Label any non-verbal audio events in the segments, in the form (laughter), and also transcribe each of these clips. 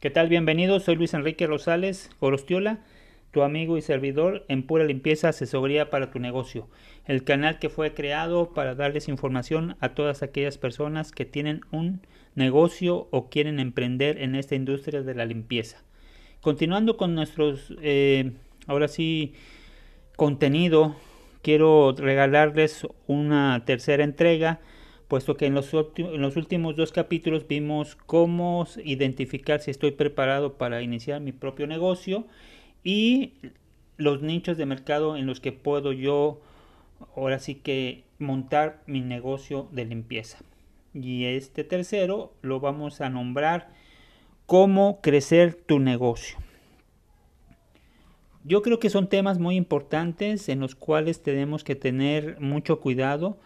¿Qué tal? Bienvenidos, soy Luis Enrique Rosales Gorostiola, tu amigo y servidor en pura limpieza, asesoría para tu negocio. El canal que fue creado para darles información a todas aquellas personas que tienen un negocio o quieren emprender en esta industria de la limpieza. Continuando con nuestros, eh, ahora sí, contenido, quiero regalarles una tercera entrega puesto que en los, últimos dos capítulos vimos cómo identificar si estoy preparado para iniciar mi propio negocio y los nichos de mercado en los que puedo yo ahora sí que montar mi negocio de limpieza. Y este tercero lo vamos a nombrar cómo crecer tu negocio. Yo creo que son temas muy importantes en los cuales tenemos que tener mucho cuidado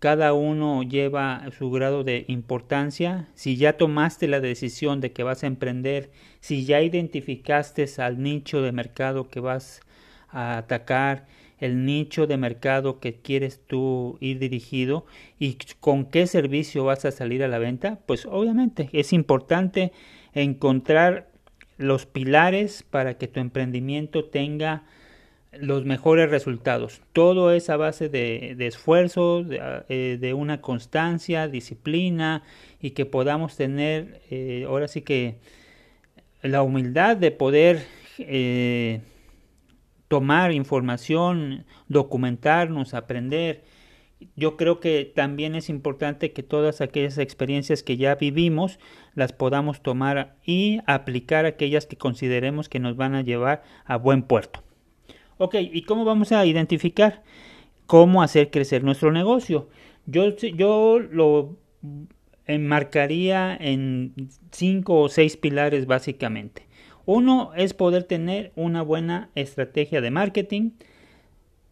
cada uno lleva su grado de importancia. Si ya tomaste la decisión de que vas a emprender, si ya identificaste al nicho de mercado que vas a atacar, el nicho de mercado que quieres tú ir dirigido y con qué servicio vas a salir a la venta, pues obviamente es importante encontrar los pilares para que tu emprendimiento tenga los mejores resultados. Todo es a base de, esfuerzo, eh, de, una constancia, disciplina y que podamos tener eh, ahora sí que la humildad de poder eh, tomar información, documentarnos, aprender. Yo creo que también es importante que todas aquellas experiencias que ya vivimos las podamos tomar y aplicar aquellas que consideremos que nos van a llevar a buen puerto. Ok, ¿y cómo vamos a identificar cómo hacer crecer nuestro negocio? Yo, yo lo enmarcaría en cinco o seis pilares básicamente. Uno es poder tener una buena estrategia de marketing,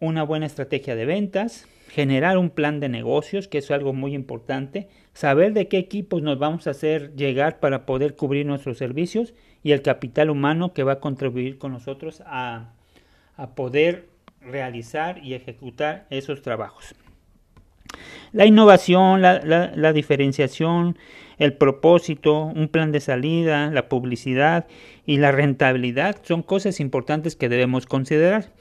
una buena estrategia de ventas, generar un plan de negocios, que es algo muy importante, saber de qué equipos nos vamos a hacer llegar para poder cubrir nuestros servicios y el capital humano que va a contribuir con nosotros a a poder realizar y ejecutar esos trabajos. La innovación, la, diferenciación, el propósito, un plan de salida, la publicidad y la rentabilidad son cosas importantes que debemos considerar.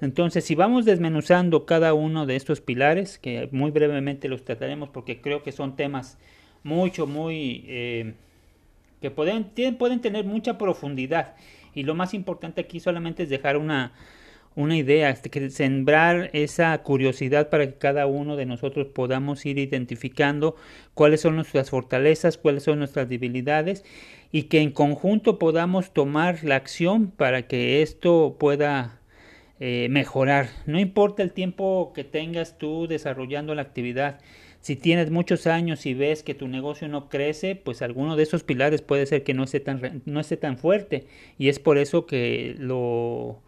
Entonces, si vamos desmenuzando cada uno de estos pilares, que muy brevemente los trataremos porque creo que son temas mucho, muy... Eh, que pueden, pueden tener mucha profundidad. Y lo más importante aquí solamente es dejar una, una idea, este, sembrar esa curiosidad para que cada uno de nosotros podamos ir identificando cuáles son nuestras fortalezas, cuáles son nuestras debilidades y que en conjunto podamos tomar la acción para que esto pueda eh, mejorar. No importa el tiempo que tengas tú desarrollando la actividad. Si tienes muchos años y ves que tu negocio no crece, pues alguno de esos pilares puede ser que no esté tan, no esté tan fuerte. Y es por eso que lo,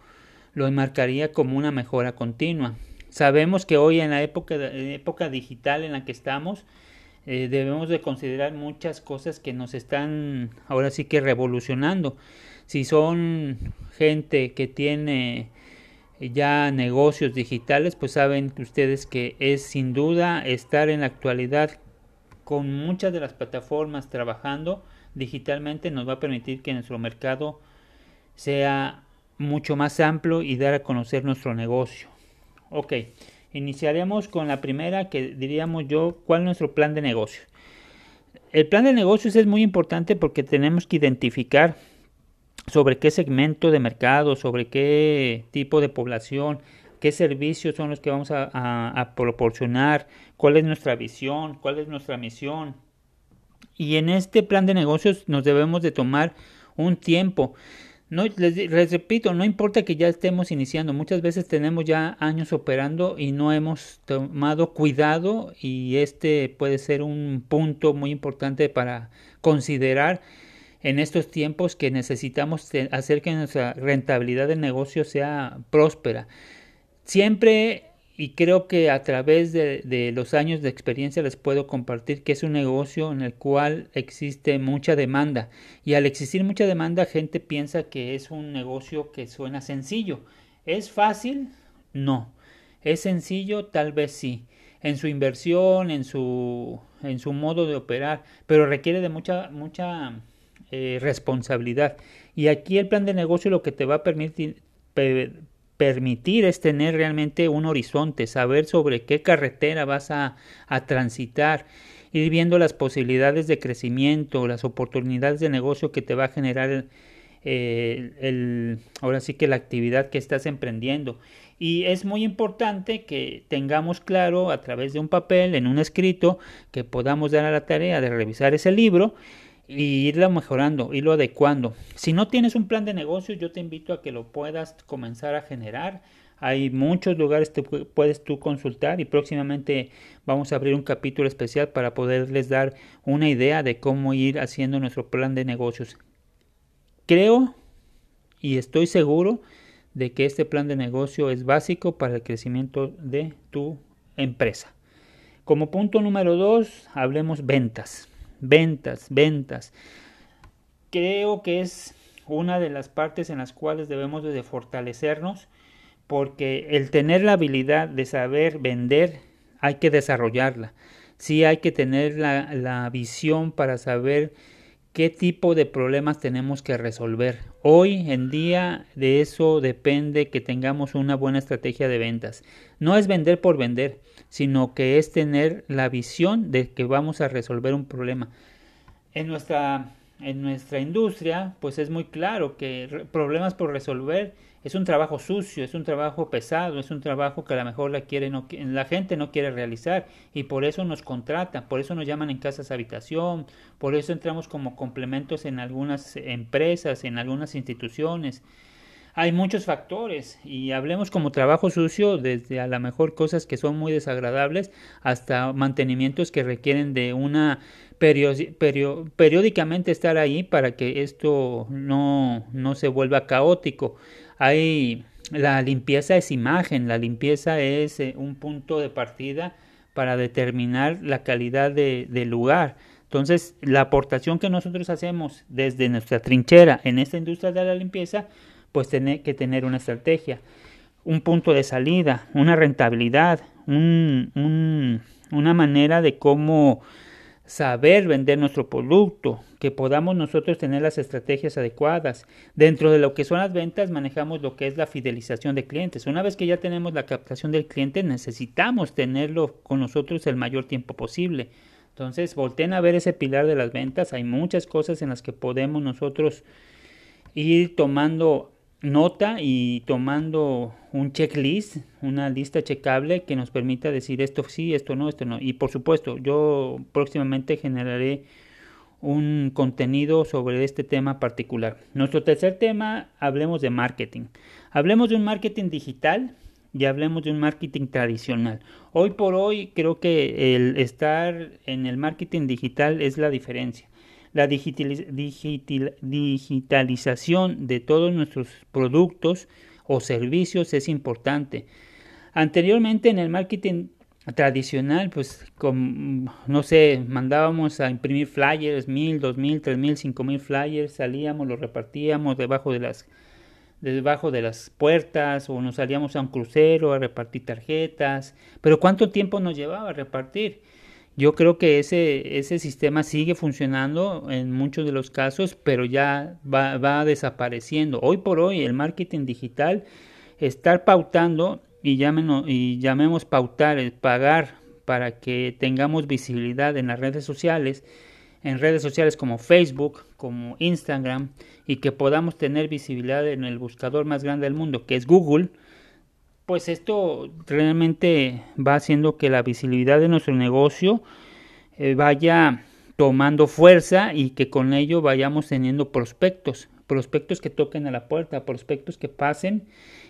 lo enmarcaría como una mejora continua. Sabemos que hoy en la época, digital en la que estamos, eh, debemos de considerar muchas cosas que nos están ahora sí que revolucionando. Si son gente que tiene ya negocios digitales, pues saben ustedes que es sin duda estar en la actualidad con muchas de las plataformas trabajando digitalmente nos va a permitir que nuestro mercado sea mucho más amplio y dar a conocer nuestro negocio. Ok, iniciaremos con la primera que diríamos yo, ¿cuál es nuestro plan de negocio? El plan de negocios es muy importante porque tenemos que identificar sobre qué segmento de mercado, sobre qué tipo de población, qué servicios son los que vamos a, a proporcionar, cuál es nuestra visión, cuál es nuestra misión. Y en este plan de negocios nos debemos de tomar un tiempo. No, les, repito, no importa que ya estemos iniciando, muchas veces tenemos ya años operando y no hemos tomado cuidado y este puede ser un punto muy importante para considerar en estos tiempos que necesitamos hacer que nuestra rentabilidad de negocio sea próspera. Siempre y creo que a través de, los años de experiencia les puedo compartir que es un negocio en el cual existe mucha demanda y al existir mucha demanda gente piensa que es un negocio que suena sencillo. ¿Es fácil? No. ¿Es sencillo? Tal vez sí. En su inversión, en su, en su modo de operar, pero requiere de mucha, mucha eh, responsabilidad. Y aquí el plan de negocio lo que te va a permitir, permitir es tener realmente un horizonte, saber sobre qué carretera vas a, a transitar, ir viendo las posibilidades de crecimiento, las oportunidades de negocio que te va a generar eh, el, ahora sí que la actividad que estás emprendiendo. Y es muy importante que tengamos claro a través de un papel, en un escrito, que podamos dar a la tarea de revisar ese libro y irlo mejorando, irlo adecuando. Si no tienes un plan de negocio, yo te invito a que lo puedas comenzar a generar. Hay muchos lugares que puedes tú consultar y próximamente vamos a abrir un capítulo especial para poderles dar una idea de cómo ir haciendo nuestro plan de negocios. Creo y estoy seguro de que este plan de negocio es básico para el crecimiento de tu empresa. Como punto número dos, hablemos ventas. Ventas, ventas. Creo que es una de las partes en las cuales debemos de fortalecernos porque el tener la habilidad de saber vender hay que desarrollarla. Sí hay que tener la, la visión para saber qué tipo de problemas tenemos que resolver. Hoy en día de eso depende que tengamos una buena estrategia de ventas. No es vender por vender, sino que es tener la visión de que vamos a resolver un problema. En nuestra, en nuestra industria, pues es muy claro que problemas por resolver es un trabajo sucio, es un trabajo pesado, es un trabajo que a lo mejor la, quiere, no, la gente no quiere realizar y por eso nos contratan, por eso nos llaman en casas habitación, por eso entramos como complementos en algunas empresas, en algunas instituciones. Hay muchos factores y hablemos como trabajo sucio desde a lo mejor cosas que son muy desagradables hasta mantenimientos que requieren de una periódicamente estar ahí para que esto no, no se vuelva caótico hay la limpieza es imagen, la limpieza es eh, un punto de partida para determinar la calidad de, del lugar. Entonces, la aportación que nosotros hacemos desde nuestra trinchera en esta industria de la limpieza, pues tiene que tener una estrategia, un punto de salida, una rentabilidad, un, una manera de cómo saber vender nuestro producto, que podamos nosotros tener las estrategias adecuadas. Dentro de lo que son las ventas manejamos lo que es la fidelización de clientes. Una vez que ya tenemos la captación del cliente necesitamos tenerlo con nosotros el mayor tiempo posible. Entonces volteen a ver ese pilar de las ventas. Hay muchas cosas en las que podemos nosotros ir tomando nota y tomando un checklist, una lista checable que nos permita decir esto sí, esto no, esto no. Y por supuesto, yo próximamente generaré un contenido sobre este tema particular. Nuestro tercer tema, hablemos de marketing. Hablemos de un marketing digital y hablemos de un marketing tradicional. Hoy por hoy creo que el estar en el marketing digital es la diferencia la digitalización de todos nuestros productos o servicios es importante. Anteriormente en el marketing tradicional, pues no sé, mandábamos a imprimir flyers, mil, dos mil, tres mil, cinco mil flyers, salíamos, los repartíamos debajo de las debajo de las puertas o nos salíamos a un crucero a repartir tarjetas, pero ¿cuánto tiempo nos llevaba a repartir? Yo creo que ese, ese sistema sigue funcionando en muchos de los casos, pero ya va, va desapareciendo. Hoy por hoy el marketing digital, estar pautando y, y llamemos pautar, el pagar para que tengamos visibilidad en las redes sociales, en redes sociales como Facebook, como Instagram, y que podamos tener visibilidad en el buscador más grande del mundo, que es Google, pues esto realmente va haciendo que la visibilidad de nuestro negocio eh, vaya tomando fuerza y que con ello vayamos teniendo prospectos, prospectos que toquen a la puerta, prospectos que pasen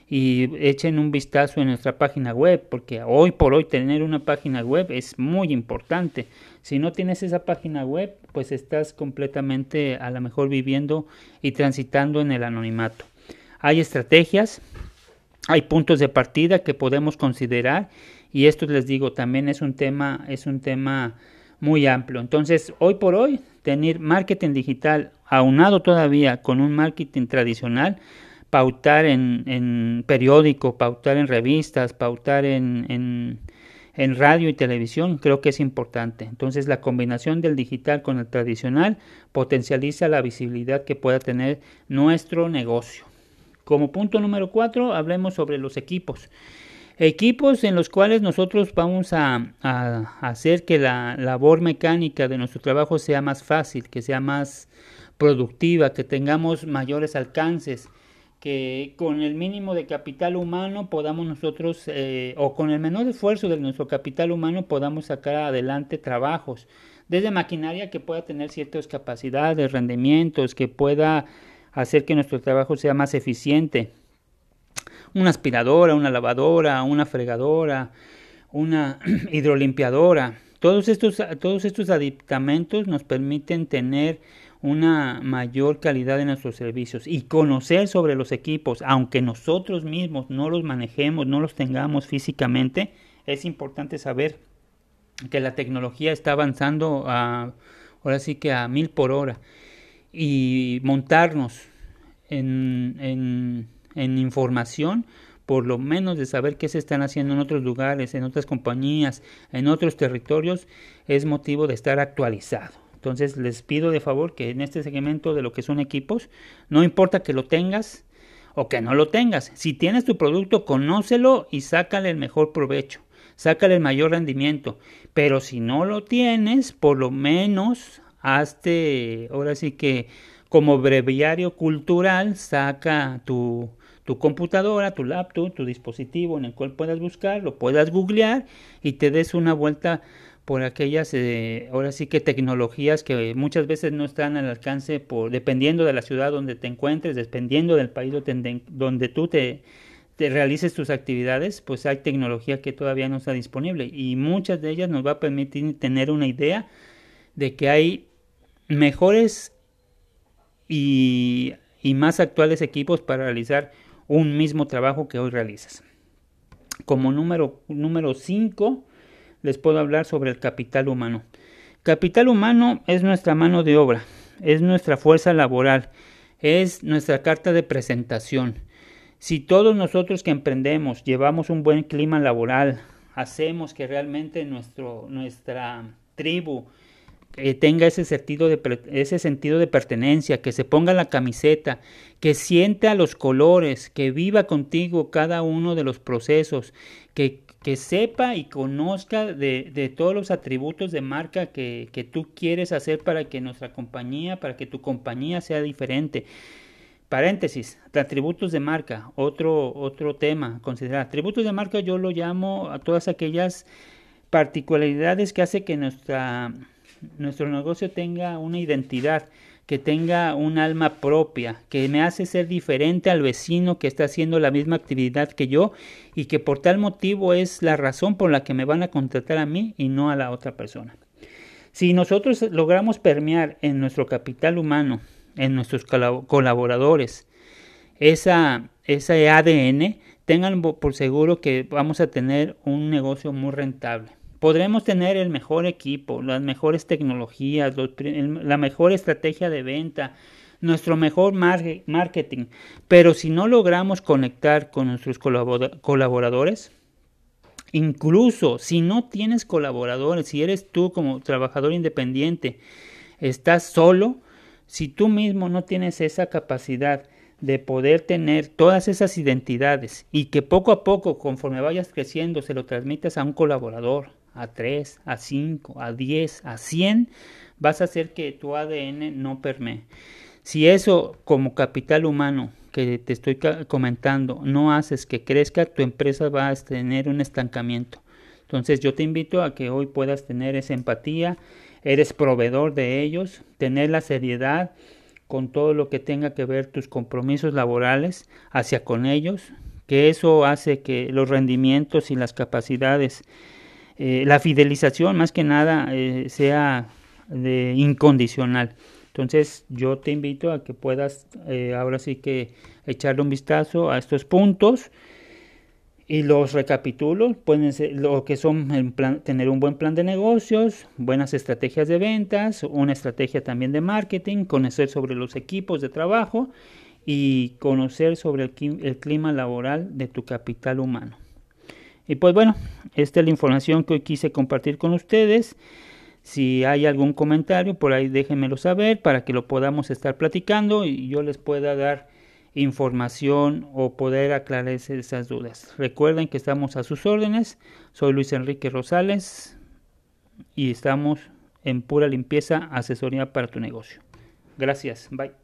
y echen un vistazo en nuestra página web, porque hoy por hoy tener una página web es muy importante. Si no tienes esa página web, pues estás completamente a lo mejor viviendo y transitando en el anonimato. Hay estrategias, hay puntos de partida que podemos considerar y esto les digo también es un tema es un tema muy amplio. Entonces, hoy por hoy tener marketing digital aunado todavía con un marketing tradicional, pautar en, en periódico, pautar en revistas, pautar en, en, en radio y televisión creo que es importante. Entonces la combinación del digital con el tradicional potencializa la visibilidad que pueda tener nuestro negocio. Como punto número cuatro, hablemos sobre los equipos. Equipos en los cuales nosotros vamos a, hacer que la labor mecánica de nuestro trabajo sea más fácil, que sea más productiva, que tengamos mayores alcances, que con el mínimo de capital humano podamos nosotros, eh, o con el menor esfuerzo de nuestro capital humano, podamos sacar adelante trabajos, desde maquinaria que pueda tener ciertas capacidades, rendimientos, que pueda hacer que nuestro trabajo sea más eficiente. Una aspiradora, una lavadora, una fregadora, una (clears throat) hidrolimpiadora. Todos estos, todos estos aditamentos nos permiten tener una mayor calidad de nuestros servicios y conocer sobre los equipos, aunque nosotros mismos no los manejemos, no los tengamos físicamente, es importante saber que la tecnología está avanzando a, ahora sí que a mil por hora y montarnos en, en, información por lo menos de saber qué se están haciendo en otros lugares, en otras compañías, en otros territorios, es motivo de estar actualizado. Entonces les pido de favor que en este segmento de lo que son equipos, no importa que lo tengas o que no lo tengas, si tienes tu producto, conócelo y sácale el mejor provecho, sácale el mayor rendimiento. Pero si no lo tienes, por lo menos hazte, ahora sí que como breviario cultural, saca tu, tu computadora, tu laptop, tu dispositivo en el cual puedas buscar, lo puedas googlear y te des una vuelta por aquellas, eh, ahora sí que tecnologías que muchas veces no están al alcance, por, dependiendo de la ciudad donde te encuentres, dependiendo del país donde, tú te, te realices tus actividades, pues hay tecnología que todavía no está disponible y muchas de ellas nos va a permitir tener una idea de que hay mejores y, y más actuales equipos para realizar un mismo trabajo que hoy realizas. Como número 5, les puedo hablar sobre el capital humano. Capital humano es nuestra mano de obra, es nuestra fuerza laboral, es nuestra carta de presentación. Si todos nosotros que emprendemos llevamos un buen clima laboral, hacemos que realmente nuestro, nuestra tribu eh, tenga ese sentido, de, ese sentido de pertenencia, que se ponga la camiseta, que sienta los colores, que viva contigo cada uno de los procesos, que que sepa y conozca de, todos los atributos de marca que, tú quieres hacer para que nuestra compañía, para que tu compañía sea diferente. Paréntesis, atributos de marca, otro, otro tema, considerar. Atributos de marca yo lo llamo a todas aquellas particularidades que hace que nuestra, nuestro negocio tenga una identidad que tenga un alma propia, que me hace ser diferente al vecino que está haciendo la misma actividad que yo y que por tal motivo es la razón por la que me van a contratar a mí y no a la otra persona. Si nosotros logramos permear en nuestro capital humano, en nuestros colaboradores, esa, ese ADN, tengan por seguro que vamos a tener un negocio muy rentable podremos tener el mejor equipo, las mejores tecnologías, la mejor estrategia de venta, nuestro mejor marketing, pero si no logramos conectar con nuestros colaboradores, incluso si no tienes colaboradores, si eres tú como trabajador independiente, estás solo, si tú mismo no tienes esa capacidad de poder tener todas esas identidades y que poco a poco, conforme vayas creciendo, se lo transmitas a un colaborador, a 3, a 5, a 10, a 100, vas a hacer que tu ADN no permee. Si eso como capital humano que te estoy comentando no haces que crezca, tu empresa va a tener un estancamiento. Entonces yo te invito a que hoy puedas tener esa empatía, eres proveedor de ellos, tener la seriedad con todo lo que tenga que ver tus compromisos laborales hacia con ellos, que eso hace que los rendimientos y las capacidades eh, la fidelización más que nada eh, sea de incondicional. Entonces yo te invito a que puedas eh, ahora sí que echarle un vistazo a estos puntos y los recapitulo. Pueden ser lo que son tener un buen plan de negocios, buenas estrategias de ventas, una estrategia también de marketing, conocer sobre los equipos de trabajo y conocer sobre el clima laboral de tu capital humano. Y pues bueno, esta es la información que hoy quise compartir con ustedes. Si hay algún comentario, por ahí déjenmelo saber para que lo podamos estar platicando y yo les pueda dar información o poder aclarar esas dudas. Recuerden que estamos a sus órdenes. Soy Luis Enrique Rosales y estamos en pura limpieza, asesoría para tu negocio. Gracias. Bye.